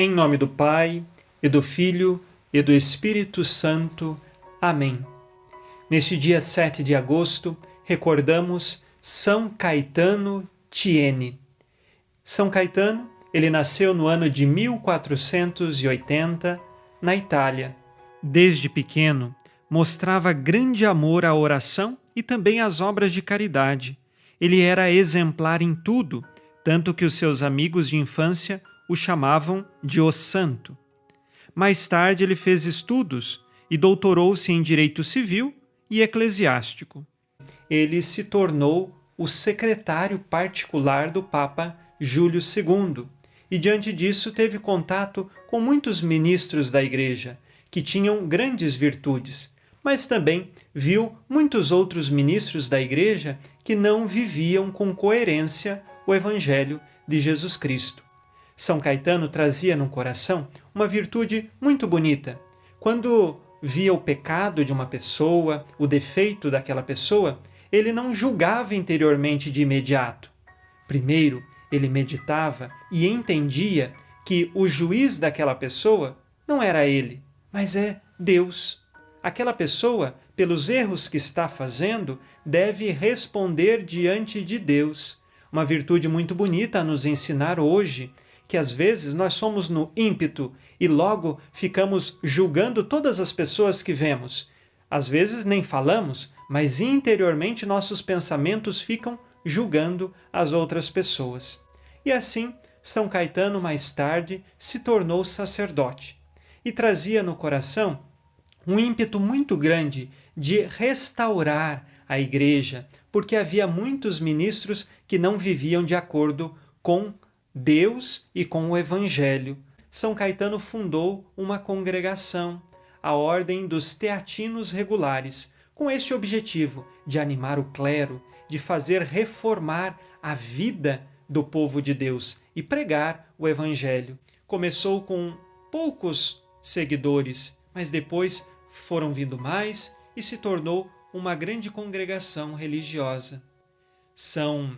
Em nome do Pai, e do Filho, e do Espírito Santo. Amém. Neste dia 7 de agosto, recordamos São Caetano Tiene. São Caetano, ele nasceu no ano de 1480, na Itália. Desde pequeno, mostrava grande amor à oração e também às obras de caridade. Ele era exemplar em tudo, tanto que os seus amigos de infância o chamavam de O Santo. Mais tarde, ele fez estudos e doutorou-se em direito civil e eclesiástico. Ele se tornou o secretário particular do Papa Júlio II e, diante disso, teve contato com muitos ministros da Igreja que tinham grandes virtudes, mas também viu muitos outros ministros da Igreja que não viviam com coerência o Evangelho de Jesus Cristo. São Caetano trazia no coração uma virtude muito bonita. Quando via o pecado de uma pessoa, o defeito daquela pessoa, ele não julgava interiormente de imediato. Primeiro, ele meditava e entendia que o juiz daquela pessoa não era ele, mas é Deus. Aquela pessoa, pelos erros que está fazendo, deve responder diante de Deus. Uma virtude muito bonita a nos ensinar hoje que às vezes nós somos no ímpeto e logo ficamos julgando todas as pessoas que vemos. Às vezes nem falamos, mas interiormente nossos pensamentos ficam julgando as outras pessoas. E assim, São Caetano mais tarde se tornou sacerdote e trazia no coração um ímpeto muito grande de restaurar a igreja, porque havia muitos ministros que não viviam de acordo com Deus e com o Evangelho. São Caetano fundou uma congregação, a Ordem dos Teatinos Regulares, com este objetivo de animar o clero, de fazer reformar a vida do povo de Deus e pregar o Evangelho. Começou com poucos seguidores, mas depois foram vindo mais e se tornou uma grande congregação religiosa. São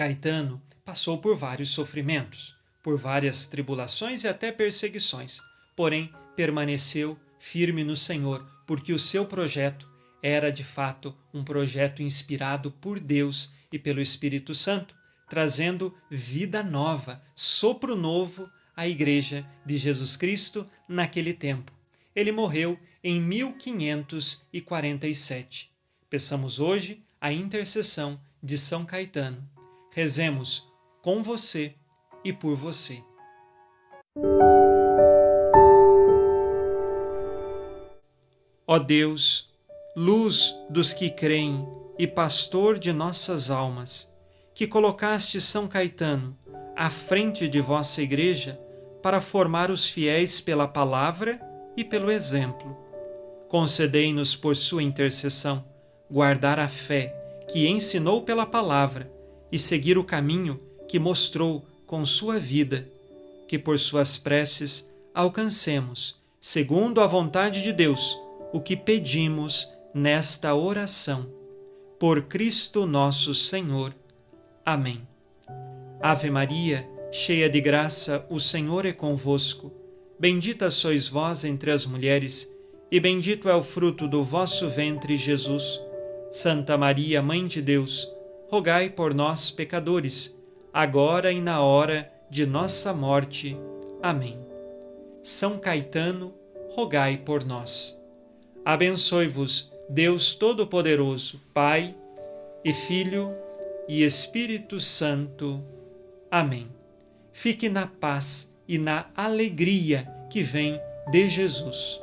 Caetano passou por vários sofrimentos, por várias tribulações e até perseguições, porém permaneceu firme no Senhor, porque o seu projeto era de fato um projeto inspirado por Deus e pelo Espírito Santo, trazendo vida nova, sopro novo à Igreja de Jesus Cristo naquele tempo. Ele morreu em 1547. Peçamos hoje a intercessão de São Caetano. Rezemos com você e por você. Ó Deus, luz dos que creem e pastor de nossas almas, que colocaste São Caetano à frente de vossa Igreja para formar os fiéis pela palavra e pelo exemplo. Concedei-nos, por sua intercessão, guardar a fé que ensinou pela palavra e seguir o caminho que mostrou com sua vida, que por suas preces alcancemos, segundo a vontade de Deus, o que pedimos nesta oração. Por Cristo nosso Senhor. Amém. Ave Maria, cheia de graça, o Senhor é convosco. Bendita sois vós entre as mulheres, e bendito é o fruto do vosso ventre, Jesus. Santa Maria, Mãe de Deus, rogai por nós, pecadores, agora e na hora de nossa morte. Amém. São Caetano, rogai por nós. Abençoe-vos, Deus Todo-Poderoso, Pai e Filho e Espírito Santo. Amém. Fique na paz e na alegria que vem de Jesus.